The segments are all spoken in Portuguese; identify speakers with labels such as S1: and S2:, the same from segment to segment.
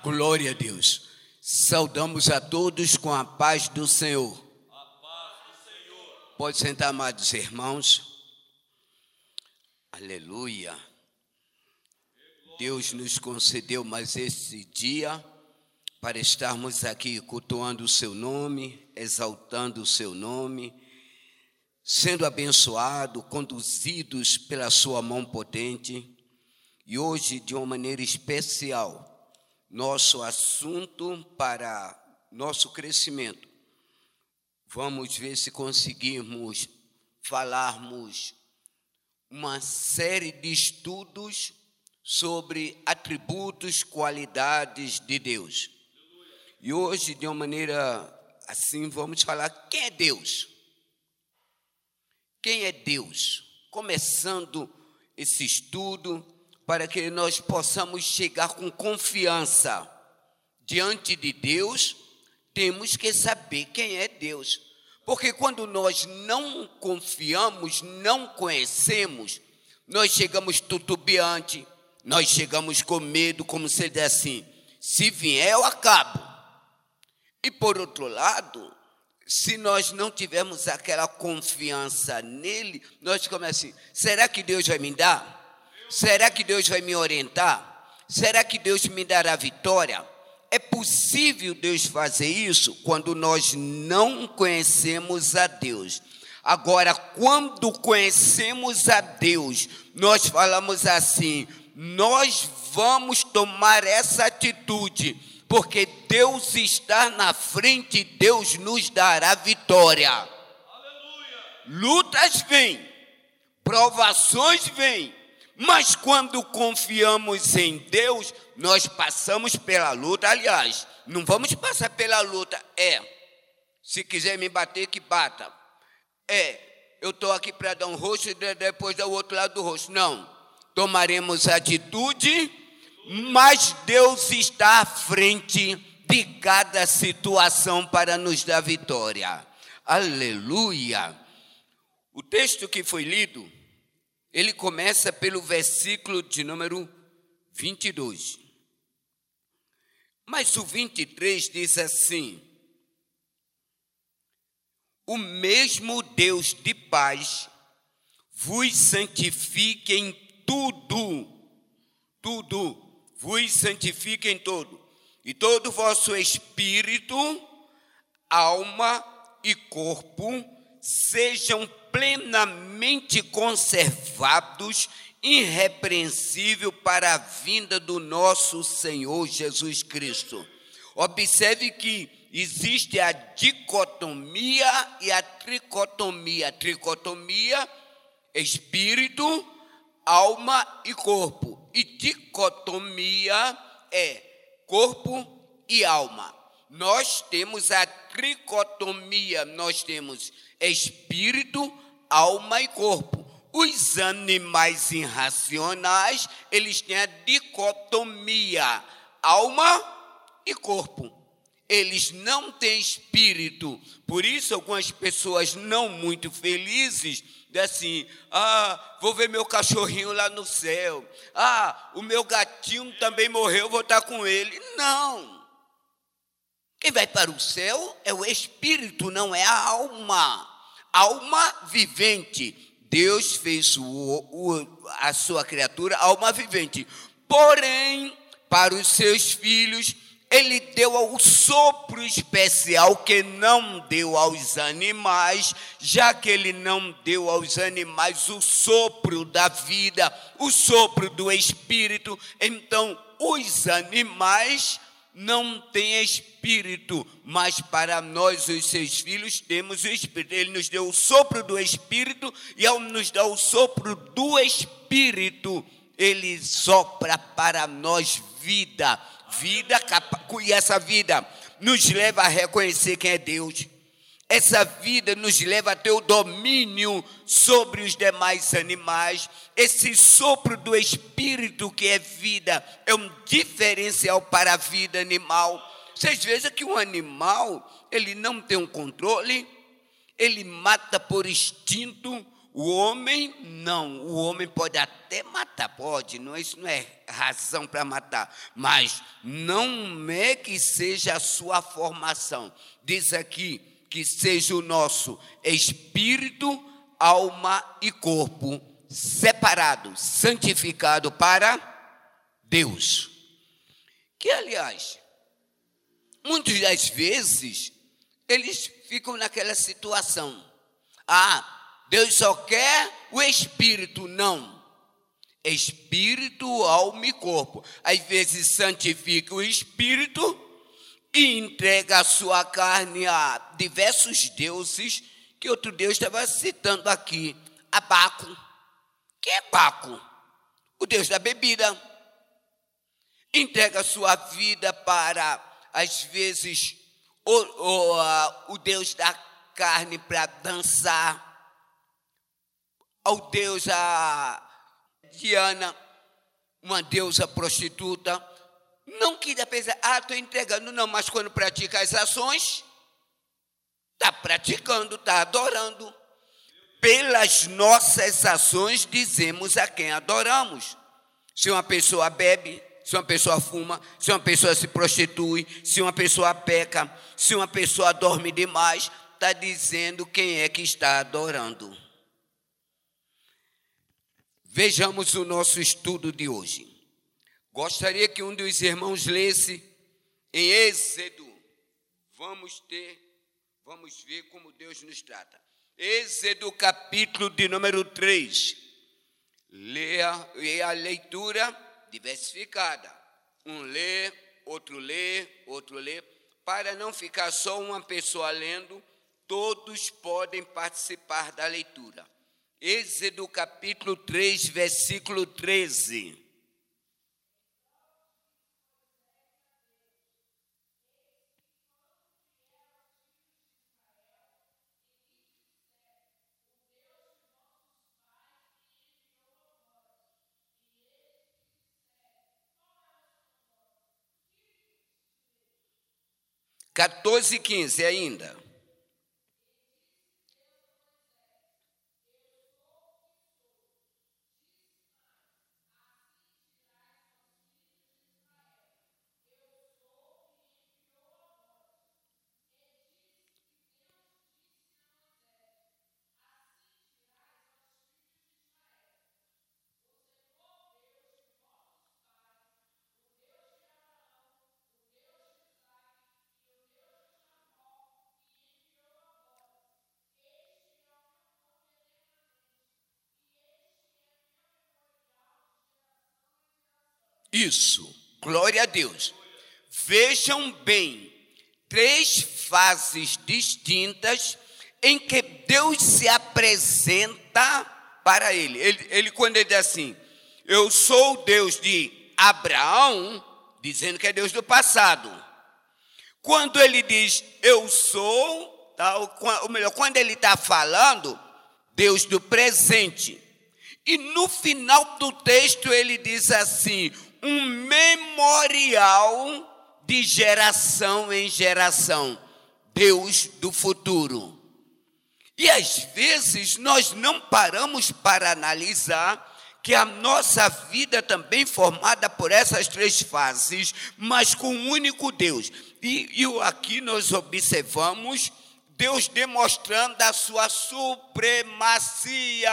S1: Glória a Deus. Saudamos a todos com a paz do Senhor.
S2: A paz do Senhor.
S1: Pode sentar, amados irmãos. Aleluia. Deus nos concedeu mais esse dia para estarmos aqui cultuando o seu nome, exaltando o seu nome, sendo abençoados, conduzidos pela sua mão potente. E hoje, de uma maneira especial, nosso assunto para nosso crescimento. Vamos ver se conseguimos falarmos uma série de estudos sobre atributos, qualidades de Deus. E hoje, de uma maneira assim, vamos falar quem é Deus. Quem é Deus? Começando esse estudo, para que nós possamos chegar com confiança diante de Deus, temos que saber quem é Deus. Porque quando nós não confiamos, não conhecemos, nós chegamos tutubiante, nós chegamos com medo, como se diz assim: se vier, eu acabo. E por outro lado, se nós não tivermos aquela confiança nele, nós ficamos assim: será que Deus vai me dar? Será que Deus vai me orientar? Será que Deus me dará vitória? É possível Deus fazer isso quando nós não conhecemos a Deus. Agora, quando conhecemos a Deus, nós falamos assim: nós vamos tomar essa atitude, porque Deus está na frente, Deus nos dará vitória.
S2: Aleluia.
S1: Lutas vêm, provações vêm, mas quando confiamos em Deus, nós passamos pela luta. Aliás, não vamos passar pela luta. É, se quiser me bater, que bata. É, eu estou aqui para dar um rosto e depois dar o outro lado do rosto. Não. Tomaremos atitude, mas Deus está à frente de cada situação para nos dar vitória. Aleluia. O texto que foi lido ele começa pelo versículo de número 22. Mas o 23 diz assim: O mesmo Deus de paz vos santifique em tudo, tudo, vos santifique em todo, e todo vosso espírito, alma e corpo sejam plenamente conservados, irrepreensível para a vinda do nosso Senhor Jesus Cristo. Observe que existe a dicotomia e a tricotomia. Tricotomia, espírito, alma e corpo. E dicotomia é corpo e alma. Nós temos a tricotomia, nós temos espírito, alma e corpo. Os animais irracionais, eles têm a dicotomia, alma e corpo. Eles não têm espírito. Por isso, algumas pessoas não muito felizes assim: ah, vou ver meu cachorrinho lá no céu. Ah, o meu gatinho também morreu, vou estar com ele. Não. Quem vai para o céu é o espírito, não é a alma. Alma vivente. Deus fez o, o, a sua criatura alma vivente. Porém, para os seus filhos, ele deu o sopro especial que não deu aos animais, já que ele não deu aos animais o sopro da vida, o sopro do espírito. Então, os animais não tem espírito, mas para nós, os seus filhos, temos o espírito. Ele nos deu o sopro do espírito, e ao nos dar o sopro do espírito, ele sopra para nós vida. Vida, e essa vida nos leva a reconhecer quem é Deus essa vida nos leva a ter o domínio sobre os demais animais. Esse sopro do espírito que é vida é um diferencial para a vida animal. Vocês vejam que um animal, ele não tem um controle, ele mata por instinto. O homem, não. O homem pode até matar mata, pode, não, isso não é razão para matar, mas não é que seja a sua formação. Diz aqui que seja o nosso espírito, alma e corpo separado, santificado para Deus. Que, aliás, muitas das vezes, eles ficam naquela situação. Ah, Deus só quer o espírito, não. Espírito, alma e corpo. Às vezes santifica o espírito e entrega a sua carne a diversos deuses, que outro Deus estava citando aqui. Abaco. Quem é Baco? O Deus da bebida. Entrega a sua vida para, às vezes, o, o, o Deus da carne para dançar ao Deus a Diana, uma deusa prostituta. Não queria pensar, ah, estou entregando, não, mas quando pratica as ações, está praticando, está adorando. Pelas nossas ações dizemos a quem adoramos. Se uma pessoa bebe, se uma pessoa fuma, se uma pessoa se prostitui, se uma pessoa peca, se uma pessoa dorme demais, está dizendo quem é que está adorando. Vejamos o nosso estudo de hoje. Gostaria que um dos irmãos lesse em Êxodo. Vamos ter, vamos ver como Deus nos trata. Êxodo capítulo de número 3. Leia, leia a leitura diversificada. Um lê, outro lê, outro lê. Para não ficar só uma pessoa lendo, todos podem participar da leitura. Êxodo capítulo 3, versículo 13. Quatorze e quinze ainda. 15. Isso, glória a Deus. Vejam bem, três fases distintas em que Deus se apresenta para ele. Ele, ele quando ele diz assim, eu sou Deus de Abraão, dizendo que é Deus do passado. Quando ele diz eu sou, tá, ou melhor, quando ele está falando, Deus do presente. E no final do texto ele diz assim: um memorial de geração em geração. Deus do futuro. E às vezes nós não paramos para analisar que a nossa vida também formada por essas três fases, mas com um único Deus. E, e aqui nós observamos Deus demonstrando a sua supremacia.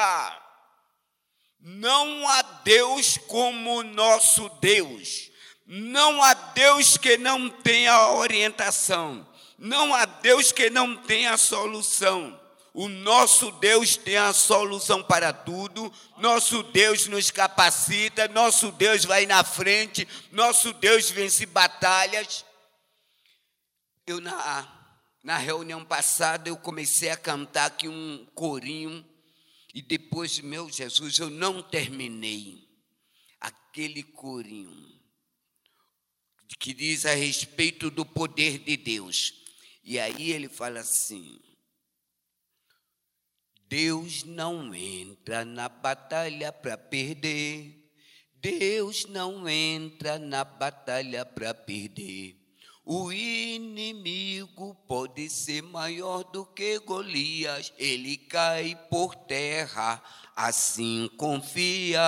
S1: Não há Deus como nosso Deus. Não há Deus que não tenha orientação. Não há Deus que não tenha solução. O nosso Deus tem a solução para tudo. Nosso Deus nos capacita. Nosso Deus vai na frente. Nosso Deus vence batalhas. Eu, na, na reunião passada, eu comecei a cantar aqui um corinho e depois, meu Jesus, eu não terminei aquele corinho que diz a respeito do poder de Deus. E aí ele fala assim: Deus não entra na batalha para perder. Deus não entra na batalha para perder. O inimigo pode ser maior do que Golias, ele cai por terra, assim confia.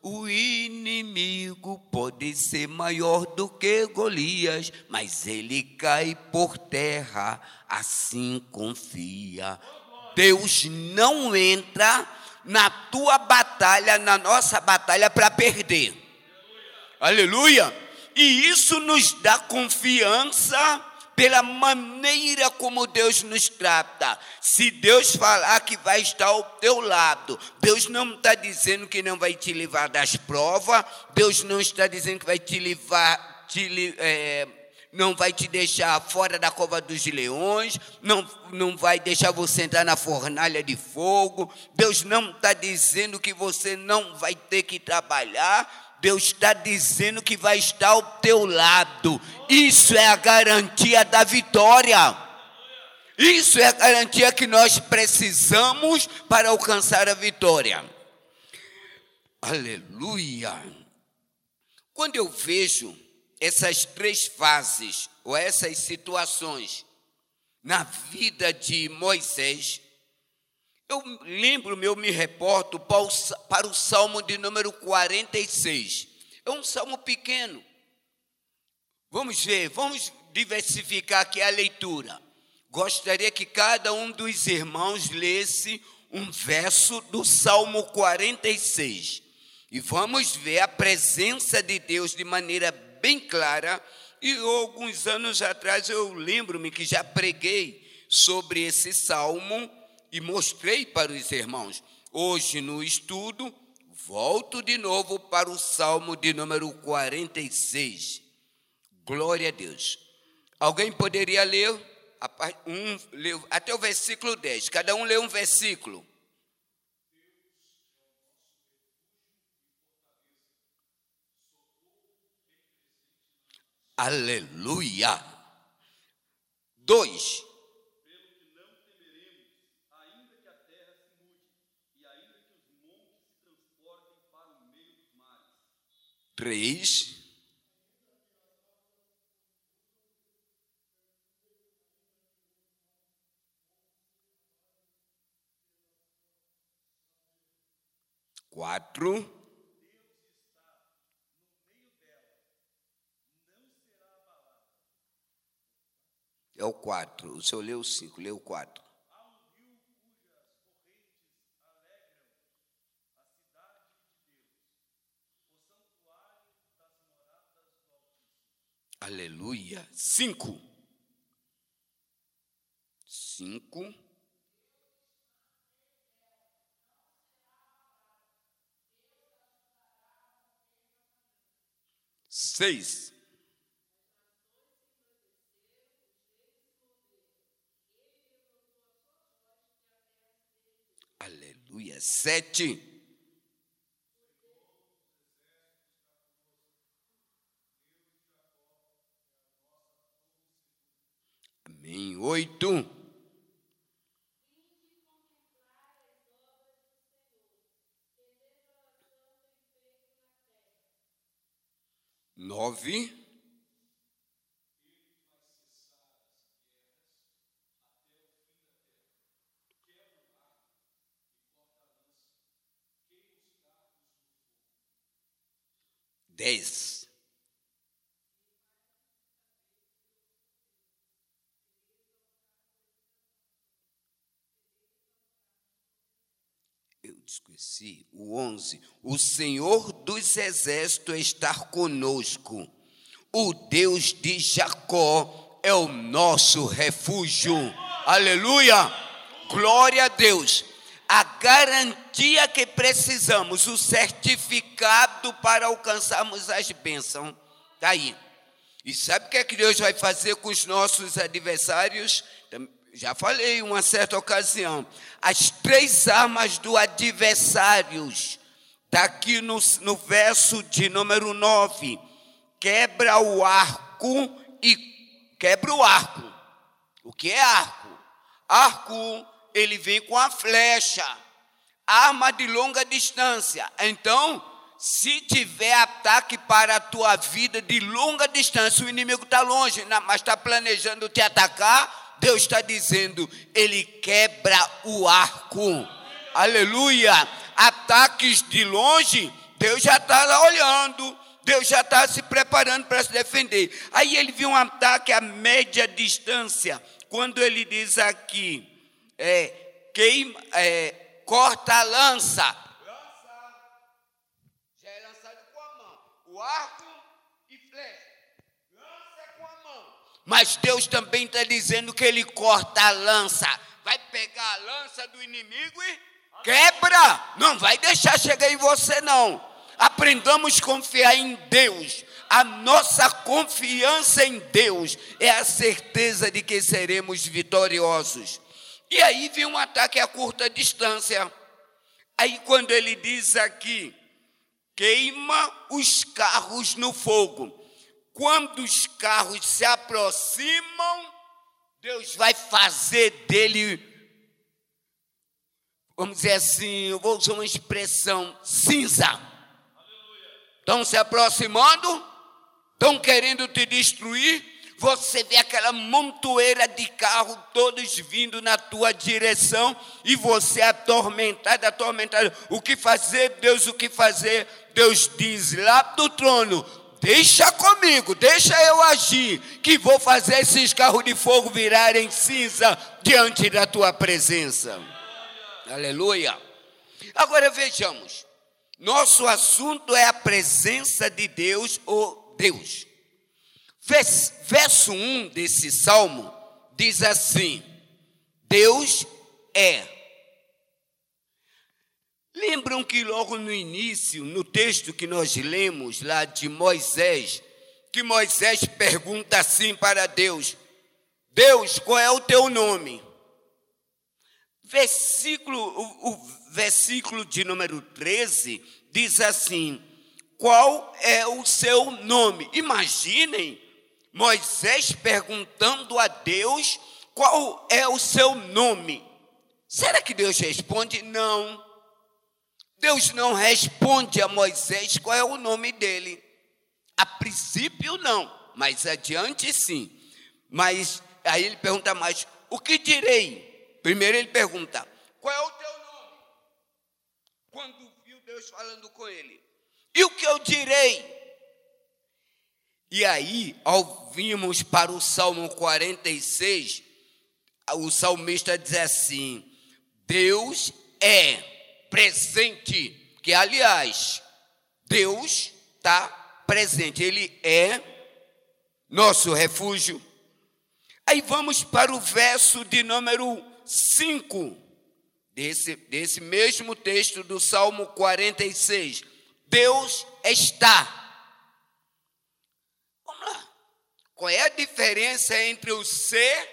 S1: O inimigo pode ser maior do que Golias, mas ele cai por terra, assim confia. Deus não entra na tua batalha, na nossa batalha, para perder. Aleluia! E isso nos dá confiança pela maneira como Deus nos trata. Se Deus falar que vai estar ao teu lado, Deus não está dizendo que não vai te livrar das provas, Deus não está dizendo que vai te livrar, te, é, não vai te deixar fora da cova dos leões, não, não vai deixar você entrar na fornalha de fogo, Deus não está dizendo que você não vai ter que trabalhar, Deus está dizendo que vai estar ao teu lado. Isso é a garantia da vitória. Isso é a garantia que nós precisamos para alcançar a vitória. Aleluia. Quando eu vejo essas três fases ou essas situações na vida de Moisés, eu lembro, eu me reporto para o Salmo de número 46. É um salmo pequeno. Vamos ver, vamos diversificar aqui a leitura. Gostaria que cada um dos irmãos lesse um verso do Salmo 46. E vamos ver a presença de Deus de maneira bem clara. E alguns anos atrás eu lembro-me que já preguei sobre esse salmo e mostrei para os irmãos. Hoje, no estudo, volto de novo para o Salmo de número 46. Glória a Deus. Alguém poderia ler, um, até o versículo 10? Cada um lê um versículo. Aleluia. Dois. 3. Quatro. É o quatro. O senhor leu o cinco, leu o quatro. Aleluia. Cinco. Cinco. Seis. Aleluia. Sete. Em oito. Nove. Dez. Esqueci, o 11. O Senhor dos exércitos está conosco. O Deus de Jacó é o nosso refúgio. Aleluia! Glória a Deus. A garantia que precisamos, o certificado para alcançarmos as bênçãos. Está aí. E sabe o que é que Deus vai fazer com os nossos adversários? Já falei uma certa ocasião, as três armas do adversário, está aqui no, no verso de número 9: quebra o arco e quebra o arco. O que é arco? Arco, ele vem com a flecha, arma de longa distância. Então, se tiver ataque para a tua vida de longa distância, o inimigo está longe, mas está planejando te atacar, Deus está dizendo, Ele quebra o arco. Aleluia. Ataques de longe, Deus já está olhando, Deus já está se preparando para se defender. Aí ele viu um ataque a média distância, quando ele diz aqui, é, queima, é, corta a lança. Lança já é lançado com a mão. O arco e flecha. Lança é com a mão. Mas Deus também está dizendo que ele corta a lança. Vai pegar a lança do inimigo e quebra. Não vai deixar chegar em você, não. Aprendamos a confiar em Deus. A nossa confiança em Deus é a certeza de que seremos vitoriosos. E aí vem um ataque a curta distância. Aí quando ele diz aqui, queima os carros no fogo. Quando os carros se Deus vai fazer dele, vamos dizer assim, eu vou usar uma expressão, cinza. Estão se aproximando, estão querendo te destruir, você vê aquela montoeira de carro todos vindo na tua direção e você atormentado, atormentado. O que fazer, Deus, o que fazer? Deus diz lá do trono: Deixa comigo, deixa eu agir, que vou fazer esses carros de fogo virarem cinza diante da tua presença. Aleluia. Agora vejamos, nosso assunto é a presença de Deus ou Deus. Verso 1 desse salmo diz assim: Deus é. Lembram que logo no início, no texto que nós lemos lá de Moisés, que Moisés pergunta assim para Deus: Deus, qual é o teu nome? Versículo, o, o versículo de número 13 diz assim: Qual é o seu nome? Imaginem Moisés perguntando a Deus qual é o seu nome. Será que Deus responde? Não. Deus não responde a Moisés qual é o nome dele. A princípio, não, mas adiante sim. Mas aí ele pergunta mais: o que direi? Primeiro ele pergunta: qual é o teu nome? Quando viu Deus falando com ele, e o que eu direi? E aí, ao virmos para o Salmo 46, o salmista diz assim: Deus é presente, que aliás, Deus está presente, Ele é nosso refúgio. Aí vamos para o verso de número 5, desse, desse mesmo texto do Salmo 46. Deus está Qual é a diferença entre o ser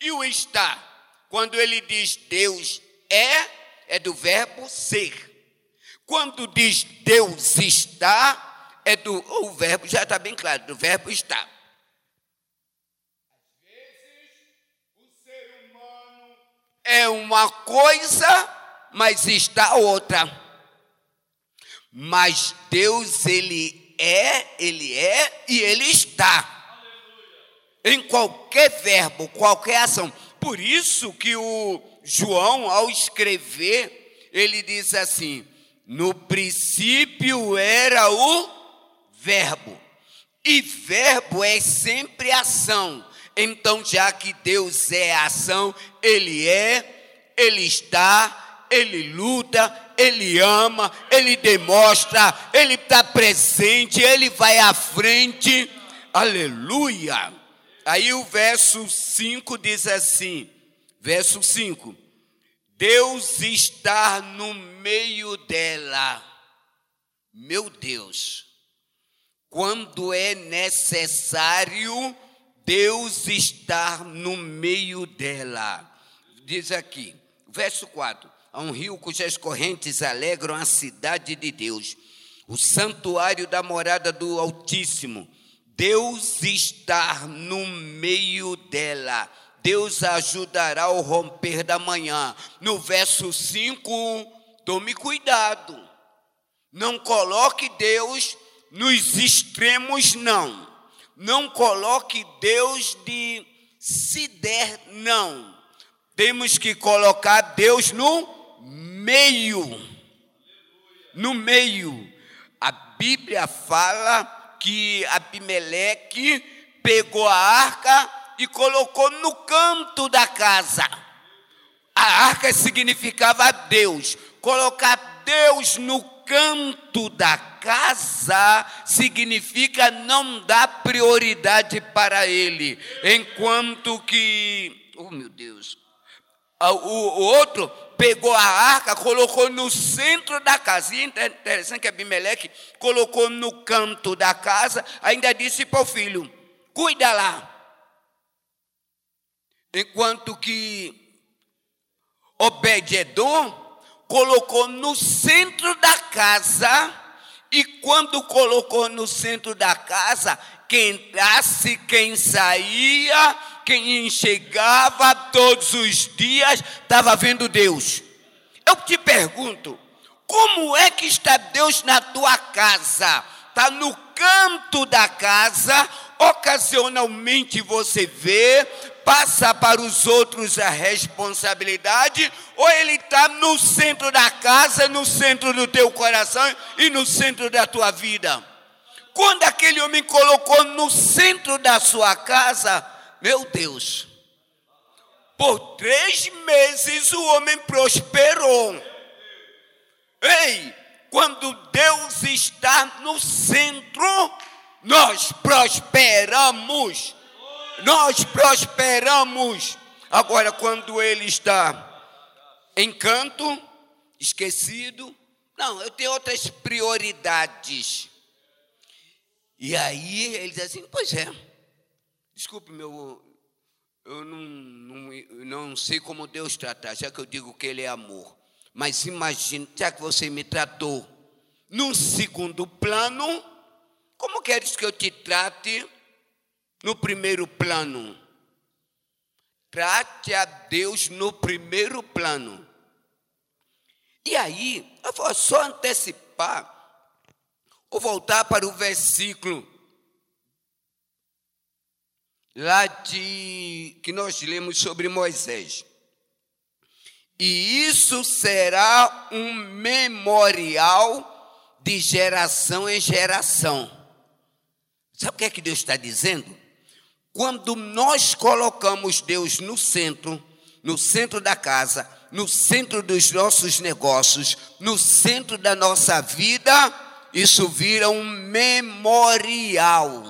S1: e o estar? Quando ele diz Deus é, é do verbo ser. Quando diz Deus está, é do o verbo já está bem claro, do verbo estar. Às vezes o ser humano é uma coisa, mas está outra. Mas Deus ele é, ele é e ele está em qualquer verbo, qualquer ação. Por isso que o João, ao escrever, ele diz assim: no princípio era o verbo, e verbo é sempre ação. Então, já que Deus é ação, Ele é, Ele está, Ele luta, Ele ama, Ele demonstra, Ele está presente, Ele vai à frente. Aleluia! Aí o verso 5 diz assim: verso 5: Deus está no meio dela. Meu Deus, quando é necessário, Deus está no meio dela. Diz aqui, verso 4: Há um rio cujas correntes alegram a cidade de Deus, o santuário da morada do Altíssimo Deus está no meio dela. Deus ajudará ao romper da manhã. No verso 5, tome cuidado. Não coloque Deus nos extremos, não. Não coloque Deus de se der, não. Temos que colocar Deus no meio. No meio. Bíblia fala que Abimeleque pegou a arca e colocou no canto da casa. A arca significava Deus. Colocar Deus no canto da casa significa não dar prioridade para ele, enquanto que, oh meu Deus, o, outro pegou a arca, colocou no centro da casa. E é interessante que Abimeleque colocou no canto da casa, ainda disse para o filho: cuida lá. Enquanto que Obed-Edom colocou no centro da casa, e quando colocou no centro da casa, quem entrasse, quem saía, quem chegava todos os dias, estava vendo Deus. Eu te pergunto, como é que está Deus na tua casa? Está no canto da casa, ocasionalmente você vê, passa para os outros a responsabilidade, ou ele está no centro da casa, no centro do teu coração e no centro da tua vida. Quando aquele homem colocou no centro da sua casa, meu Deus, por três meses o homem prosperou. Ei, quando Deus está no centro, nós prosperamos. Nós prosperamos. Agora, quando ele está em canto, esquecido, não, eu tenho outras prioridades. E aí ele diz assim: Pois é, desculpe, meu, eu não, não, não sei como Deus trata, já que eu digo que Ele é amor. Mas imagine, já que você me tratou num segundo plano, como queres que eu te trate no primeiro plano? Trate a Deus no primeiro plano. E aí, eu vou só antecipar, ou voltar para o versículo lá de que nós lemos sobre Moisés. E isso será um memorial de geração em geração. Sabe o que é que Deus está dizendo? Quando nós colocamos Deus no centro, no centro da casa, no centro dos nossos negócios, no centro da nossa vida, isso vira um memorial.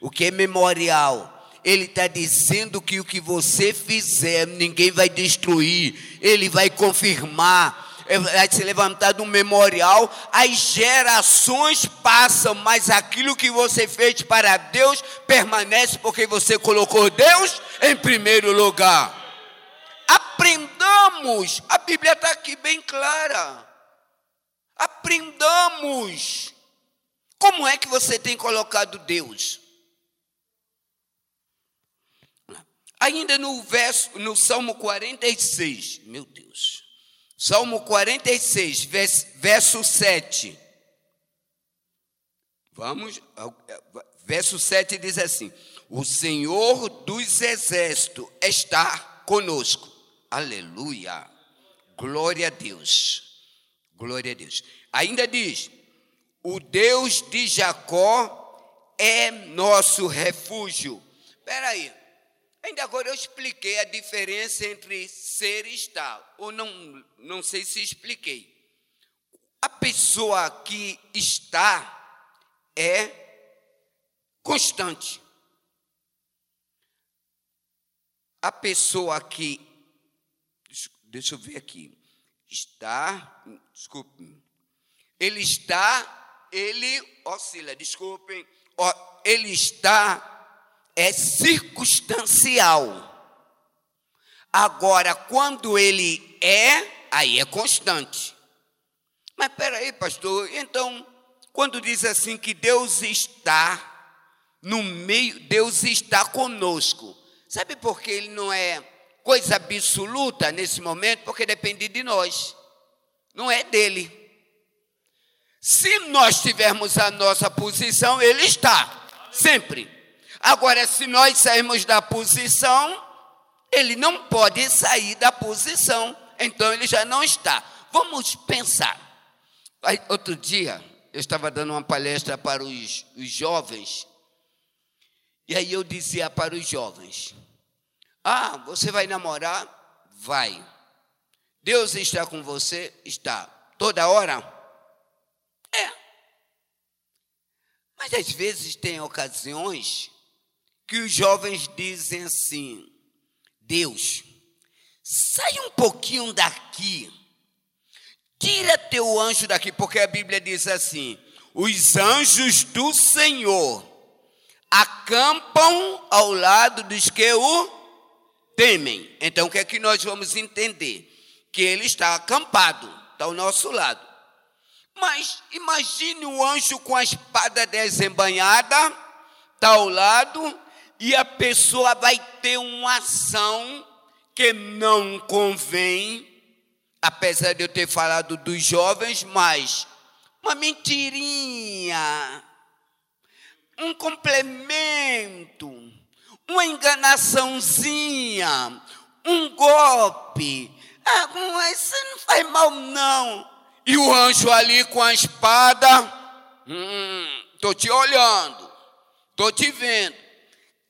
S1: O que é memorial? Ele está dizendo que o que você fizer, ninguém vai destruir, ele vai confirmar vai se levantar um memorial, as gerações passam, mas aquilo que você fez para Deus permanece porque você colocou Deus em primeiro lugar. Aprendamos, a Bíblia está aqui bem clara. Aprendamos. Como é que você tem colocado Deus? Ainda no verso, no Salmo 46, meu Deus. Salmo 46, verso 7. Vamos, verso 7 diz assim: O Senhor dos exércitos está conosco. Aleluia. Glória a Deus. Glória a Deus. Ainda diz: O Deus de Jacó é nosso refúgio. Espera aí. Ainda agora eu expliquei a diferença entre ser e estar, ou não, não sei se expliquei. A pessoa que está é constante. A pessoa que, deixa eu ver aqui, está, desculpe, ele está, ele oscila, desculpem, ele está é circunstancial. Agora, quando ele é, aí é constante. Mas peraí, pastor, então, quando diz assim que Deus está no meio, Deus está conosco, sabe por que ele não é coisa absoluta nesse momento? Porque depende de nós, não é dele. Se nós tivermos a nossa posição, ele está, sempre. Agora, se nós sairmos da posição, ele não pode sair da posição, então ele já não está. Vamos pensar. Outro dia, eu estava dando uma palestra para os, os jovens, e aí eu dizia para os jovens: Ah, você vai namorar? Vai. Deus está com você? Está. Toda hora? É. Mas às vezes tem ocasiões que os jovens dizem assim: Deus, sai um pouquinho daqui. Tira teu anjo daqui, porque a Bíblia diz assim: os anjos do Senhor acampam ao lado dos que o temem. Então, o que é que nós vamos entender? Que ele está acampado, está ao nosso lado. Mas imagine o anjo com a espada desembanhada, está ao lado, e a pessoa vai ter uma ação que não convém apesar de eu ter falado dos jovens, mas uma mentirinha, um complemento, uma enganaçãozinha, um golpe. Ah, isso não faz mal, não. E o anjo ali com a espada, hum, tô te olhando, tô te vendo.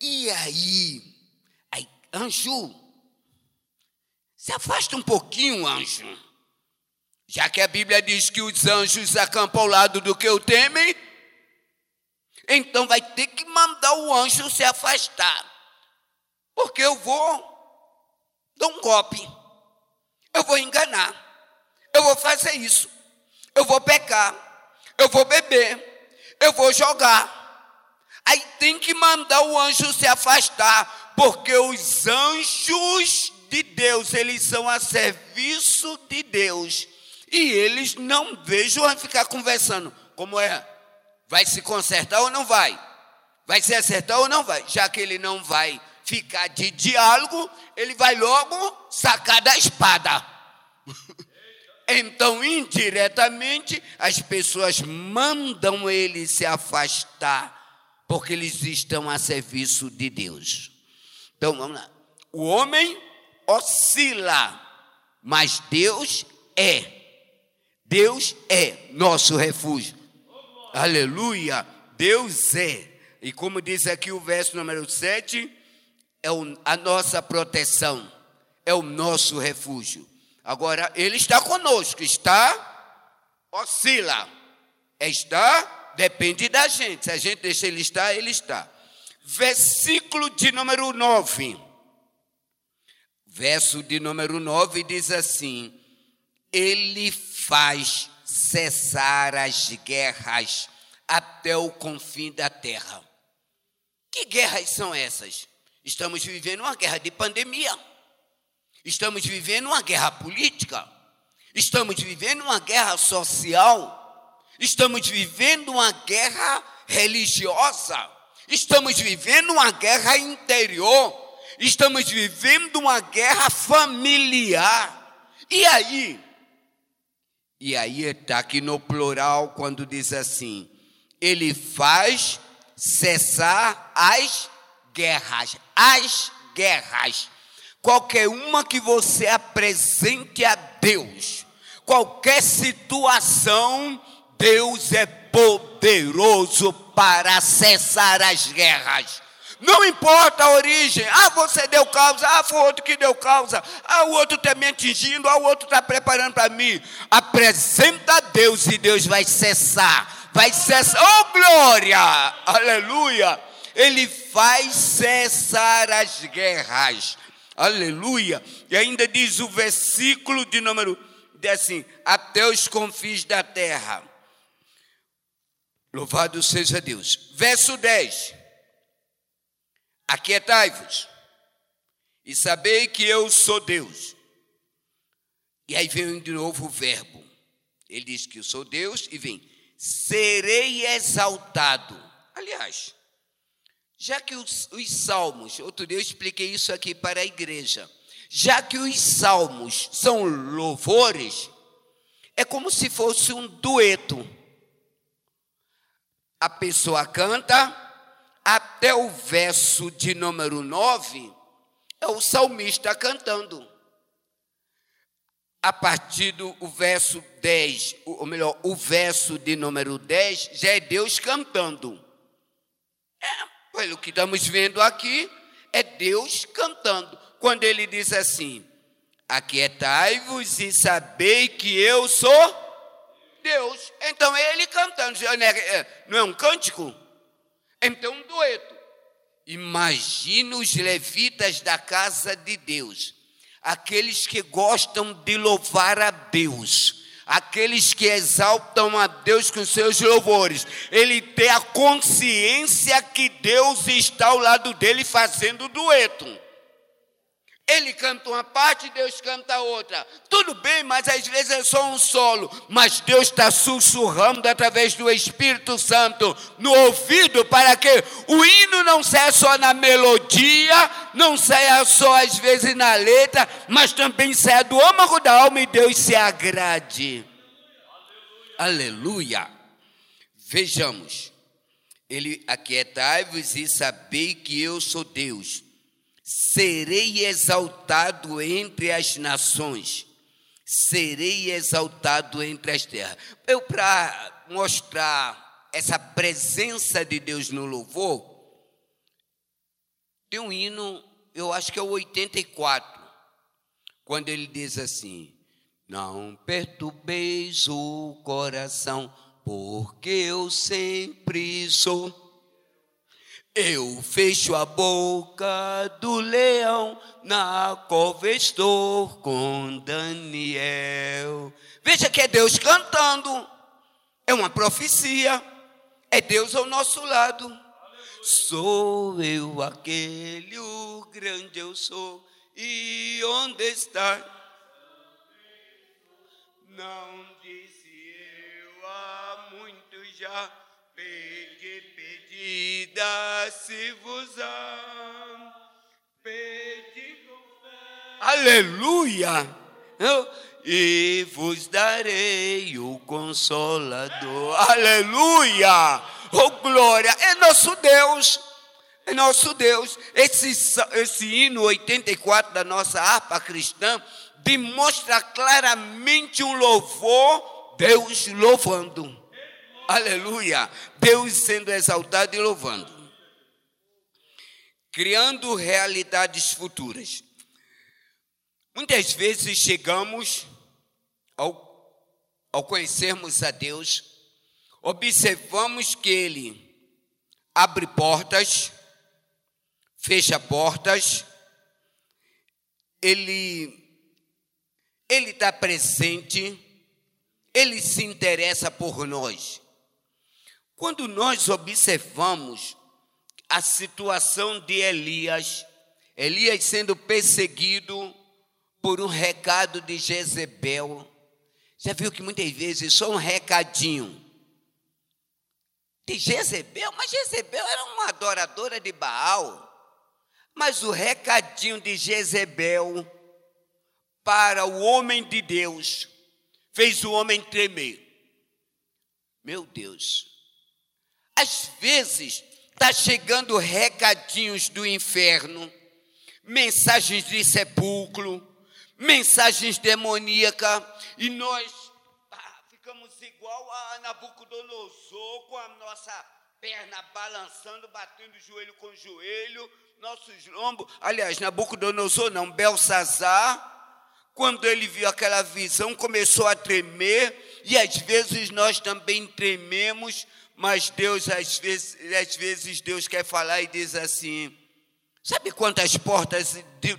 S1: E aí, aí anjo, se afasta um pouquinho, anjo. Já que a Bíblia diz que os anjos acampam ao lado do que o temem, então vai ter que mandar o anjo se afastar. Porque eu vou dar um golpe. Eu vou enganar. Eu vou fazer isso. Eu vou pecar. Eu vou beber. Eu vou jogar. Aí tem que mandar o anjo se afastar, porque os anjos de Deus, eles são a serviço de Deus. E eles não vejam a ficar conversando. Como é? Vai se consertar ou não vai? Vai se acertar ou não vai? Já que ele não vai ficar de diálogo, ele vai logo sacar da espada. então, indiretamente, as pessoas mandam ele se afastar, porque eles estão a serviço de Deus. Então, vamos lá. O homem oscila, mas Deus é. Deus é nosso refúgio. Aleluia! Deus é. E como diz aqui o verso número 7, é a nossa proteção, é o nosso refúgio. Agora, Ele está conosco, está, oscila. Está, depende da gente. Se a gente deixa Ele estar, Ele está. Versículo de número 9. Verso de número 9 diz assim: Ele faz cessar as guerras até o confim da terra. Que guerras são essas? Estamos vivendo uma guerra de pandemia. Estamos vivendo uma guerra política. Estamos vivendo uma guerra social. Estamos vivendo uma guerra religiosa. Estamos vivendo uma guerra interior estamos vivendo uma guerra familiar. E aí? E aí está aqui no plural quando diz assim: ele faz cessar as guerras, as guerras. Qualquer uma que você apresente a Deus, qualquer situação, Deus é poderoso para cessar as guerras. Não importa a origem. Ah, você deu causa. Ah, foi outro que deu causa. Ah, o outro está me atingindo. Ah, o outro está preparando para mim. Apresenta a Deus e Deus vai cessar. Vai cessar. Oh, glória! Aleluia! Ele faz cessar as guerras. Aleluia! E ainda diz o versículo de número assim: até os confins da terra. Louvado seja Deus. Verso 10. Aquietai-vos e sabei que eu sou Deus. E aí vem de novo o verbo. Ele diz que eu sou Deus e vem, serei exaltado. Aliás, já que os, os salmos, outro dia eu expliquei isso aqui para a igreja, já que os salmos são louvores, é como se fosse um dueto. A pessoa canta, até o verso de número 9, é o salmista cantando. a partir do verso 10, ou melhor, o verso de número 10, já é Deus cantando. É, pelo que estamos vendo aqui, é Deus cantando. Quando ele diz assim: Aquietai-vos e sabei que eu sou Deus. Então é ele cantando. É, não é um cântico? Então um dueto. Imagina os levitas da casa de Deus, aqueles que gostam de louvar a Deus, aqueles que exaltam a Deus com seus louvores. Ele tem a consciência que Deus está ao lado dele fazendo dueto. Ele canta uma parte, Deus canta outra. Tudo bem, mas às vezes é só um solo. Mas Deus está sussurrando através do Espírito Santo no ouvido para que o hino não saia só na melodia, não saia só às vezes na letra, mas também saia do âmago da alma e Deus se agrade. Aleluia. Aleluia. Vejamos. Ele aquietai-vos e sabei que eu sou Deus serei exaltado entre as nações, serei exaltado entre as terras. Eu, para mostrar essa presença de Deus no louvor, tem um hino, eu acho que é o 84, quando ele diz assim: Não perturbeis o coração, porque eu sempre sou eu fecho a boca do leão, na cova estou com Daniel. Veja que é Deus cantando, é uma profecia, é Deus ao nosso lado. Sou eu aquele, o grande eu sou, e onde está? Não disse eu há muito já, pedi, pedi se vos pedi Aleluia! E vos darei o consolador. Aleluia! Oh glória! É nosso Deus. É nosso Deus. Esse, esse hino 84 da nossa harpa cristã demonstra claramente um louvor, Deus louvando. Aleluia. Deus sendo exaltado e louvando. Criando realidades futuras. Muitas vezes chegamos ao, ao conhecermos a Deus, observamos que Ele abre portas, fecha portas, Ele Ele está presente, Ele se interessa por nós. Quando nós observamos a situação de Elias, Elias sendo perseguido por um recado de Jezebel, já viu que muitas vezes só um recadinho de Jezebel, mas Jezebel era uma adoradora de Baal. Mas o recadinho de Jezebel para o homem de Deus fez o homem tremer. Meu Deus, às vezes, está chegando recadinhos do inferno, mensagens de sepulcro, mensagens demoníacas, e nós ficamos igual a Nabucodonosor, com a nossa perna balançando, batendo joelho com joelho, nossos lombos. Aliás, Nabucodonosor não, Belsazar, quando ele viu aquela visão, começou a tremer, e às vezes nós também trememos mas Deus, às vezes, às vezes, Deus quer falar e diz assim: sabe quantas portas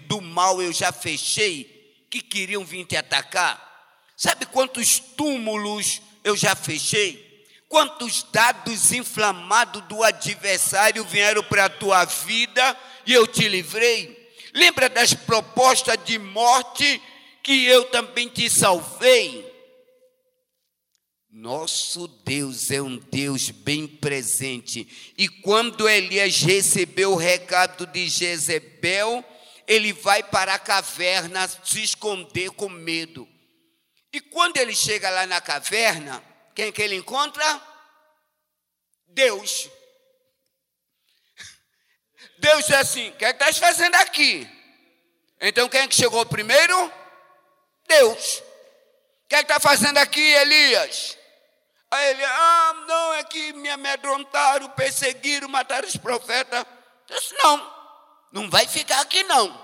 S1: do mal eu já fechei que queriam vir te atacar? Sabe quantos túmulos eu já fechei? Quantos dados inflamados do adversário vieram para a tua vida e eu te livrei? Lembra das propostas de morte que eu também te salvei? Nosso Deus é um Deus bem presente. E quando Elias recebeu o recado de Jezebel, ele vai para a caverna se esconder com medo. E quando ele chega lá na caverna, quem que ele encontra? Deus. Deus é assim: o que estás fazendo aqui? Então quem é que chegou primeiro? Deus. que está fazendo aqui, Elias? Aí ele, ah, não, é que me amedrontaram, perseguiram, mataram os profetas. Eu disse, não, não vai ficar aqui não.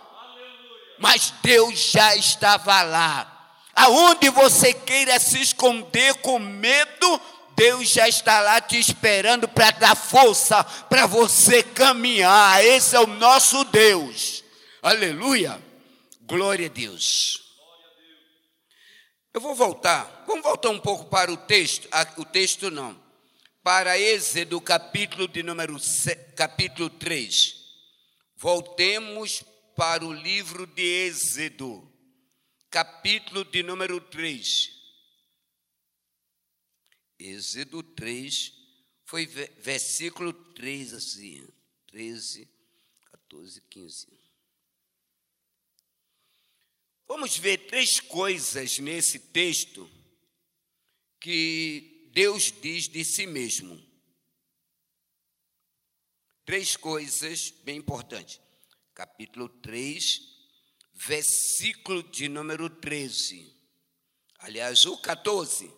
S1: Mas Deus já estava lá. Aonde você queira se esconder com medo, Deus já está lá te esperando para dar força para você caminhar. Esse é o nosso Deus. Aleluia. Glória a Deus. Eu vou voltar. Vamos voltar um pouco para o texto. O texto não. Para Êxodo, capítulo de número capítulo 3. Voltemos para o livro de Êxodo, capítulo de número 3. Êxodo 3, foi versículo 3, assim, 13, 14, 15. Vamos ver três coisas nesse texto que Deus diz de si mesmo. Três coisas bem importantes. Capítulo 3, versículo de número 13. Aliás, o 14.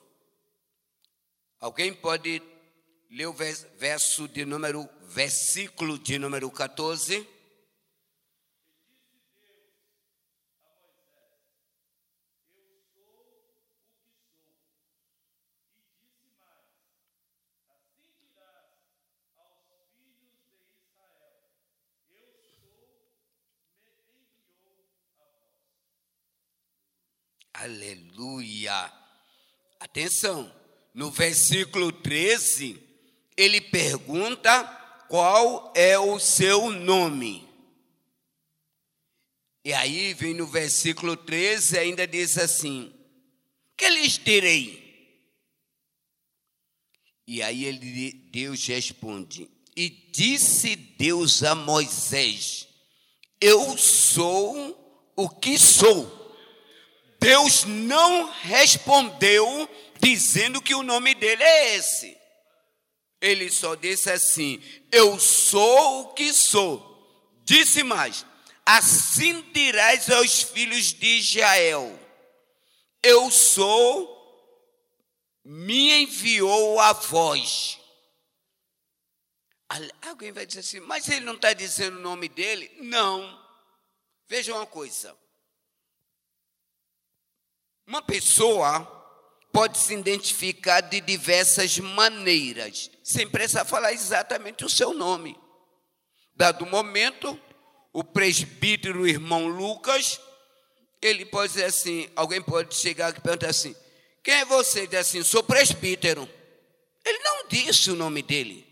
S1: Alguém pode ler o verso de número, versículo de número 14? Aleluia. Atenção no versículo 13, ele pergunta qual é o seu nome. E aí vem no versículo 13, ainda diz assim: Que lhes direi? E aí ele, Deus responde: E disse Deus a Moisés: Eu sou o que sou. Deus não respondeu dizendo que o nome dele é esse. Ele só disse assim: Eu sou o que sou. Disse mais: Assim dirás aos filhos de Israel: Eu sou, me enviou a voz. Alguém vai dizer assim, mas ele não está dizendo o nome dele? Não. Veja uma coisa. Uma pessoa pode se identificar de diversas maneiras, sem precisar falar exatamente o seu nome. Dado momento, o presbítero irmão Lucas, ele pode dizer assim, alguém pode chegar e perguntar assim, quem é você? Diz assim, sou presbítero. Ele não disse o nome dele.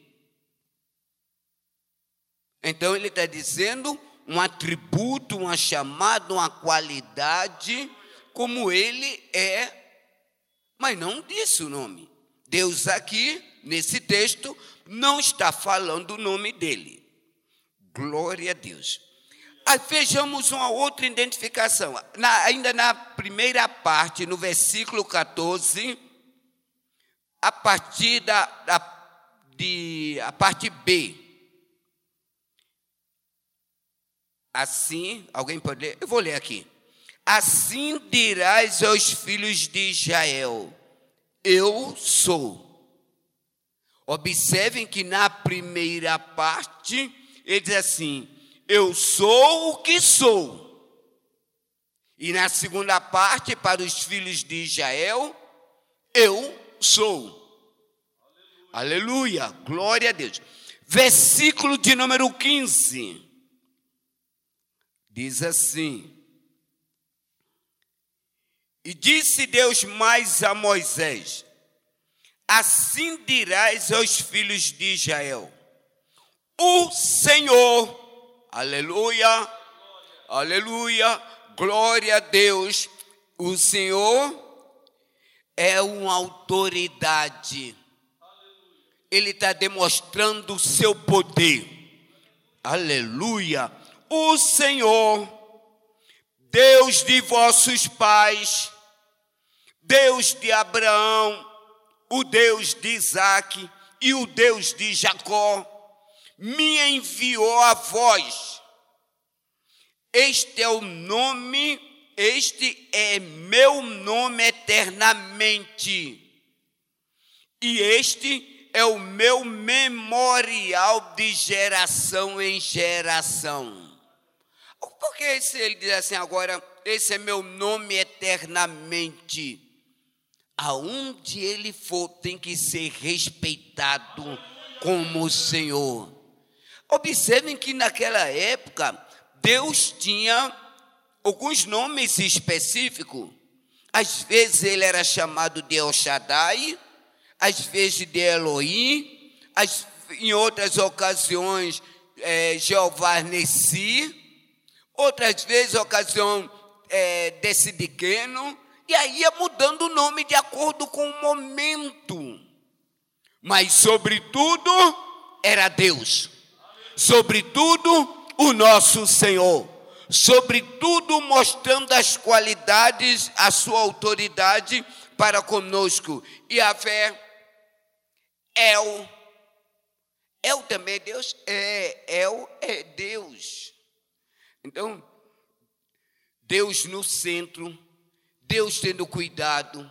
S1: Então ele está dizendo um atributo, uma chamada, uma qualidade, como ele é mas não disse o nome. Deus aqui, nesse texto, não está falando o nome dele. Glória a Deus. Aí vejamos uma outra identificação. Na, ainda na primeira parte, no versículo 14, a partir da, da de, a parte B. Assim, alguém pode ler? Eu vou ler aqui. Assim dirás aos filhos de Israel: Eu sou. Observem que na primeira parte, ele diz assim: Eu sou o que sou. E na segunda parte, para os filhos de Israel, eu sou. Aleluia. Aleluia, glória a Deus. Versículo de número 15. Diz assim: e disse Deus mais a Moisés: Assim dirás aos filhos de Israel: O Senhor, aleluia, aleluia, glória a Deus, o Senhor é uma autoridade, Ele está demonstrando o seu poder, aleluia, o Senhor, Deus de vossos pais, Deus de Abraão, o Deus de Isaac e o Deus de Jacó, me enviou a vós. Este é o nome, este é meu nome eternamente. E este é o meu memorial de geração em geração. Porque se ele diz assim agora, esse é meu nome eternamente. Aonde ele for, tem que ser respeitado como Senhor. Observem que naquela época, Deus tinha alguns nomes específicos. Às vezes ele era chamado de El Shaddai, às vezes de Elohim, às, em outras ocasiões, é, Jeová Nessi, outras vezes, ocasião é, desse pequeno, e aí ia mudando o nome de acordo com o momento. Mas, sobretudo, era Deus. Sobretudo, o nosso Senhor. Sobretudo, mostrando as qualidades, a sua autoridade para conosco. E a fé, El. El também é Deus? É, El é Deus. Então, Deus no centro, Deus tendo cuidado,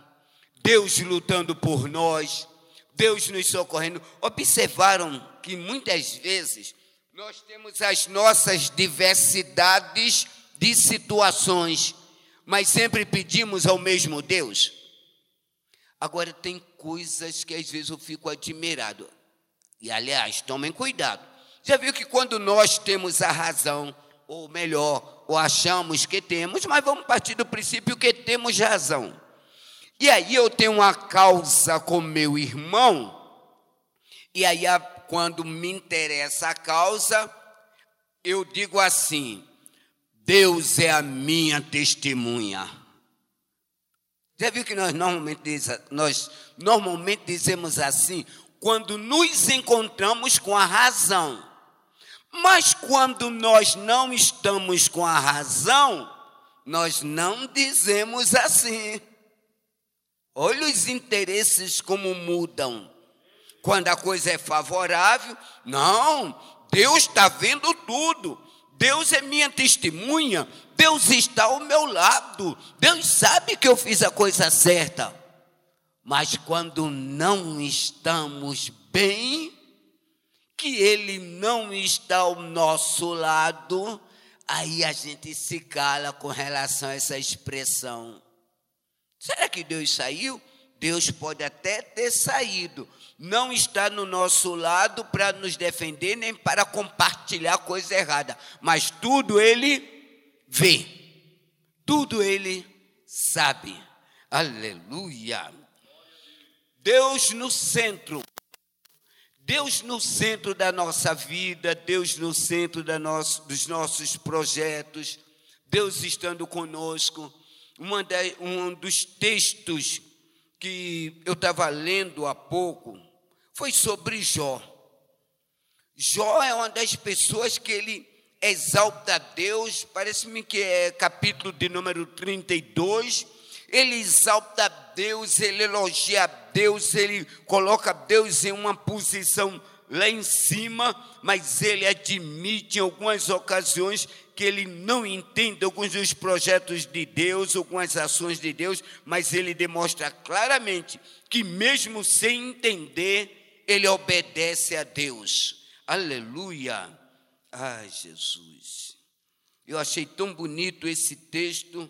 S1: Deus lutando por nós, Deus nos socorrendo. Observaram que muitas vezes nós temos as nossas diversidades de situações, mas sempre pedimos ao mesmo Deus. Agora, tem coisas que às vezes eu fico admirado. E, aliás, tomem cuidado. Já viu que quando nós temos a razão, ou melhor, ou achamos que temos, mas vamos partir do princípio que temos razão. E aí eu tenho uma causa com meu irmão, e aí quando me interessa a causa, eu digo assim: Deus é a minha testemunha. Já viu que nós normalmente, diz, nós normalmente dizemos assim, quando nos encontramos com a razão. Mas quando nós não estamos com a razão, nós não dizemos assim. Olha os interesses como mudam. Quando a coisa é favorável, não, Deus está vendo tudo. Deus é minha testemunha. Deus está ao meu lado. Deus sabe que eu fiz a coisa certa. Mas quando não estamos bem, que Ele não está ao nosso lado, aí a gente se cala com relação a essa expressão. Será que Deus saiu? Deus pode até ter saído, não está no nosso lado para nos defender nem para compartilhar coisa errada, mas tudo Ele vê, tudo Ele sabe. Aleluia. Deus no centro Deus no centro da nossa vida, Deus no centro nosso, dos nossos projetos, Deus estando conosco. De, um dos textos que eu estava lendo há pouco foi sobre Jó. Jó é uma das pessoas que ele exalta a Deus, parece-me que é capítulo de número 32 ele exalta Deus, ele elogia Deus, ele coloca Deus em uma posição lá em cima, mas ele admite em algumas ocasiões que ele não entende alguns dos projetos de Deus, algumas ações de Deus, mas ele demonstra claramente que, mesmo sem entender, ele obedece a Deus. Aleluia! Ai, Jesus. Eu achei tão bonito esse texto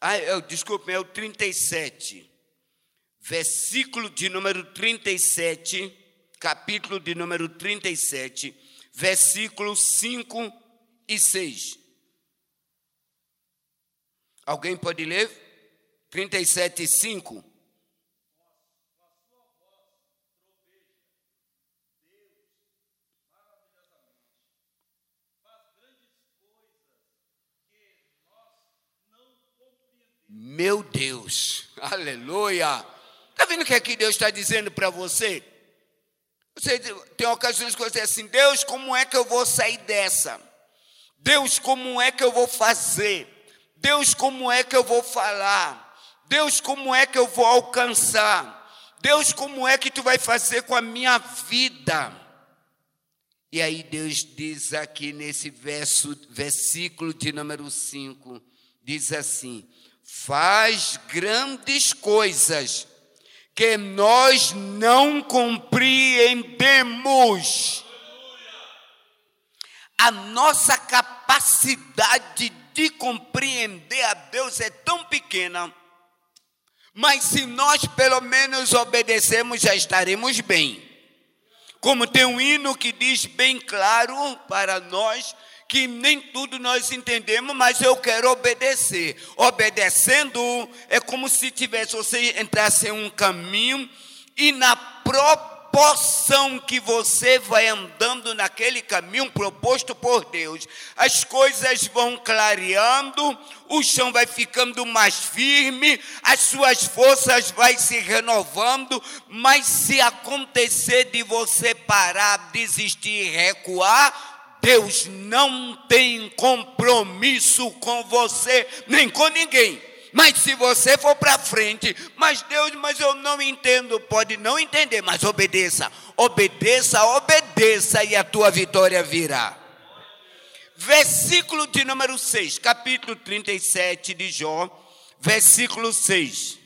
S1: Ah, eu, desculpe, é o 37. Versículo de número 37, capítulo de número 37, versículos 5 e 6. Alguém pode ler? 37 e 5. Meu Deus, aleluia. Está vendo o que aqui Deus está dizendo para você? Você tem ocasiões que você diz assim: Deus, como é que eu vou sair dessa? Deus, como é que eu vou fazer? Deus, como é que eu vou falar? Deus, como é que eu vou alcançar? Deus, como é que tu vai fazer com a minha vida? E aí Deus diz aqui nesse verso, versículo de número 5, diz assim: faz grandes coisas que nós não compreendemos. A nossa capacidade de compreender a Deus é tão pequena, mas se nós pelo menos obedecermos, já estaremos bem. Como tem um hino que diz bem claro para nós que nem tudo nós entendemos, mas eu quero obedecer. Obedecendo é como se tivesse você entrasse em um caminho e na proporção que você vai andando naquele caminho proposto por Deus, as coisas vão clareando, o chão vai ficando mais firme, as suas forças vai se renovando, mas se acontecer de você parar, desistir, recuar, Deus não tem compromisso com você, nem com ninguém. Mas se você for para frente, mas Deus, mas eu não entendo, pode não entender, mas obedeça, obedeça, obedeça e a tua vitória virá. Versículo de número 6, capítulo 37 de Jó, versículo 6.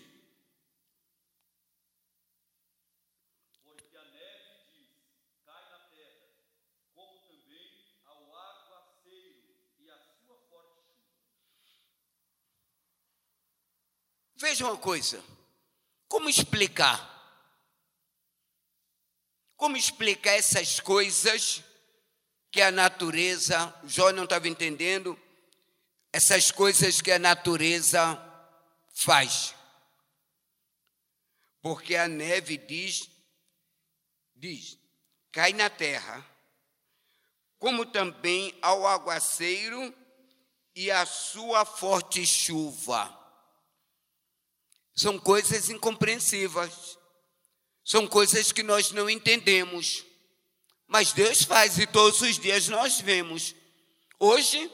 S2: Porque a neve diz, cai na terra, como também ao aguaceiro e a sua forte chuva.
S1: Veja uma coisa, como explicar? Como explicar essas coisas que a natureza, Jó não estava entendendo, essas coisas que a natureza faz? Porque a neve diz, diz, cai na terra, como também ao aguaceiro e a sua forte chuva. São coisas incompreensíveis. São coisas que nós não entendemos. Mas Deus faz e todos os dias nós vemos. Hoje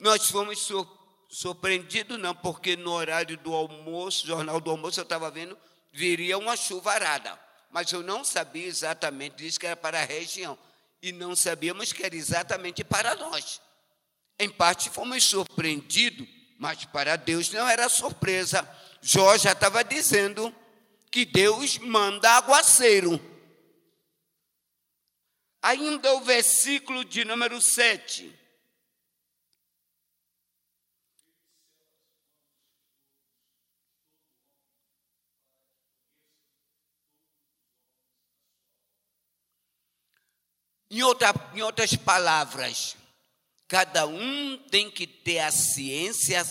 S1: nós fomos sur surpreendidos, não, porque no horário do almoço, jornal do almoço, eu estava vendo, viria uma chuvarada. Mas eu não sabia exatamente, disse que era para a região. E não sabíamos que era exatamente para nós. Em parte fomos surpreendidos, mas para Deus não era surpresa. Jó já estava dizendo que Deus manda aguaceiro. Ainda o versículo de número 7. Em, outra, em outras palavras, cada um tem que ter a ciência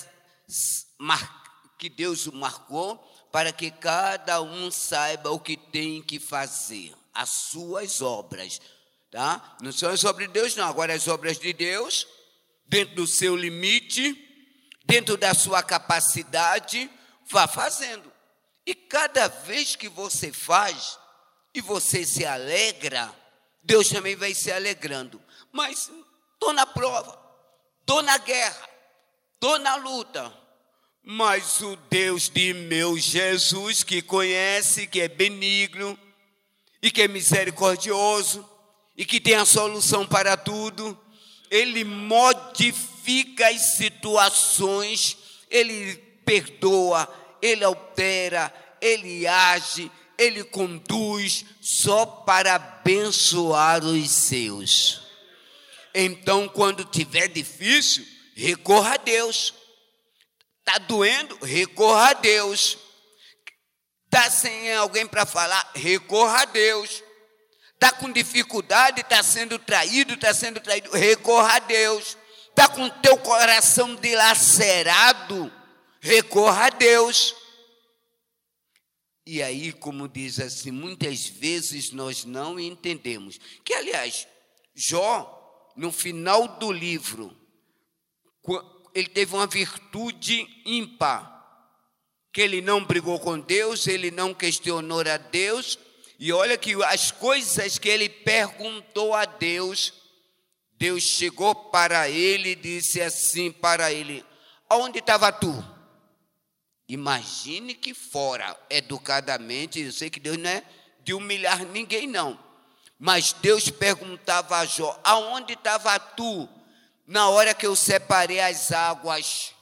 S1: que Deus marcou para que cada um saiba o que tem que fazer, as suas obras, tá? Não são as obras de Deus, não. Agora as obras de Deus, dentro do seu limite, dentro da sua capacidade, vá fazendo. E cada vez que você faz e você se alegra, Deus também vai se alegrando. Mas estou na prova, estou na guerra, estou na luta. Mas o Deus de meu Jesus, que conhece, que é benigno e que é misericordioso e que tem a solução para tudo, ele modifica as situações, ele perdoa, ele altera, ele age, ele conduz só para abençoar os seus. Então, quando tiver difícil, recorra a Deus. Está doendo? Recorra a Deus. Está sem alguém para falar? Recorra a Deus. Está com dificuldade, está sendo traído, está sendo traído? Recorra a Deus. Está com teu coração dilacerado? Recorra a Deus. E aí, como diz assim, muitas vezes nós não entendemos. Que, aliás, Jó, no final do livro, ele teve uma virtude ímpar, que ele não brigou com Deus, ele não questionou a Deus, e olha que as coisas que ele perguntou a Deus, Deus chegou para ele e disse assim para ele: Onde estava tu? Imagine que fora, educadamente, eu sei que Deus não é de humilhar ninguém, não. Mas Deus perguntava a Jó: aonde estava tu na hora que eu separei as águas?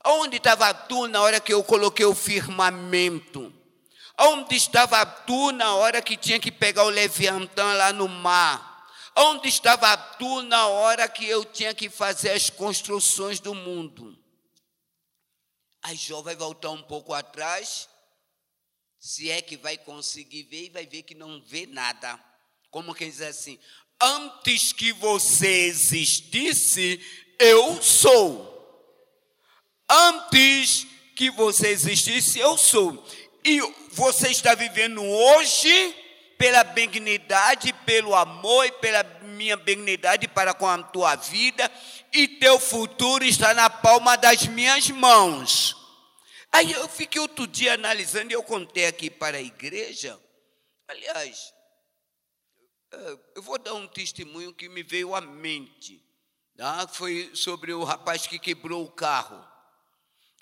S1: Aonde estava tu na hora que eu coloquei o firmamento? Onde estava tu na hora que tinha que pegar o Leviatã lá no mar? Onde estava tu na hora que eu tinha que fazer as construções do mundo? Aí Jó vai voltar um pouco atrás, se é que vai conseguir ver, e vai ver que não vê nada. Como quem diz assim: Antes que você existisse, eu sou. Antes que você existisse, eu sou. E você está vivendo hoje pela benignidade, pelo amor e pela minha benignidade para com a tua vida, e teu futuro está na palma das minhas mãos. Aí eu fiquei outro dia analisando e eu contei aqui para a igreja. Aliás, eu vou dar um testemunho que me veio à mente. Tá? Foi sobre o rapaz que quebrou o carro.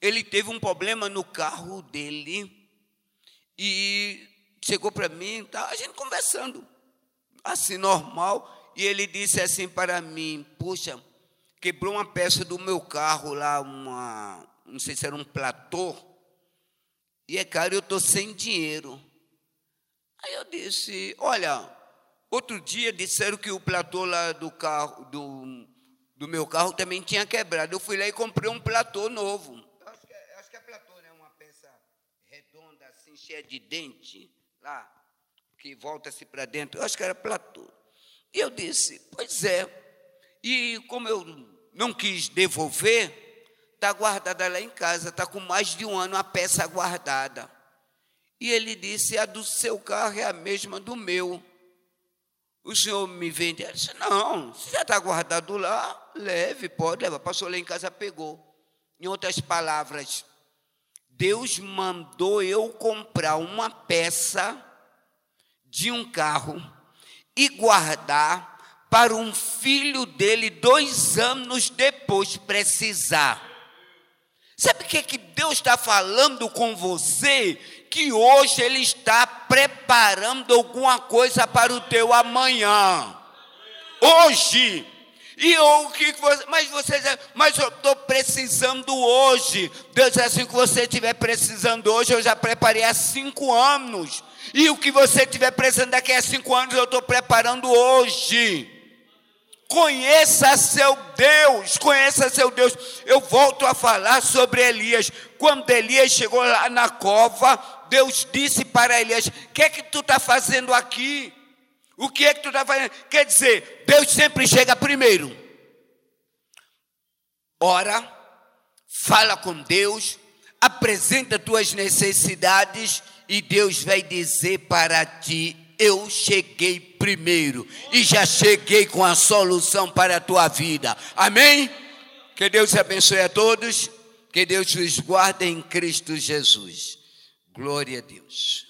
S1: Ele teve um problema no carro dele e chegou para mim, tá, a gente conversando, assim, normal, e ele disse assim para mim: Puxa, quebrou uma peça do meu carro lá, uma, não sei se era um platô, e é caro, eu estou sem dinheiro. Aí eu disse: Olha, outro dia disseram que o platô lá do carro, do, do meu carro também tinha quebrado. Eu fui lá e comprei um platô novo. Acho que, é, acho que é platô, né? Uma peça redonda, assim, cheia de dente lá, que volta-se para dentro, eu acho que era Platão. E eu disse, pois é. E como eu não quis devolver, está guardada lá em casa, está com mais de um ano a peça guardada. E ele disse, a do seu carro é a mesma do meu. O senhor me vende? Ele disse, não, se já está guardado lá, leve, pode levar. Passou lá em casa, pegou. Em outras palavras, Deus mandou eu comprar uma peça de um carro e guardar para um filho dele dois anos depois precisar. Sabe o que, é que Deus está falando com você? Que hoje Ele está preparando alguma coisa para o teu amanhã. Hoje. E o que você, mas você mas eu estou precisando hoje. Deus é assim que você estiver precisando hoje, eu já preparei há cinco anos. E o que você estiver precisando daqui a cinco anos, eu estou preparando hoje. Conheça seu Deus, conheça seu Deus. Eu volto a falar sobre Elias. Quando Elias chegou lá na cova, Deus disse para Elias: O que é que tu está fazendo aqui? O que é que tu está fazendo? Quer dizer, Deus sempre chega primeiro. Ora, fala com Deus, apresenta tuas necessidades e Deus vai dizer para ti: Eu cheguei primeiro e já cheguei com a solução para a tua vida. Amém? Que Deus abençoe a todos, que Deus os guarde em Cristo Jesus. Glória a Deus.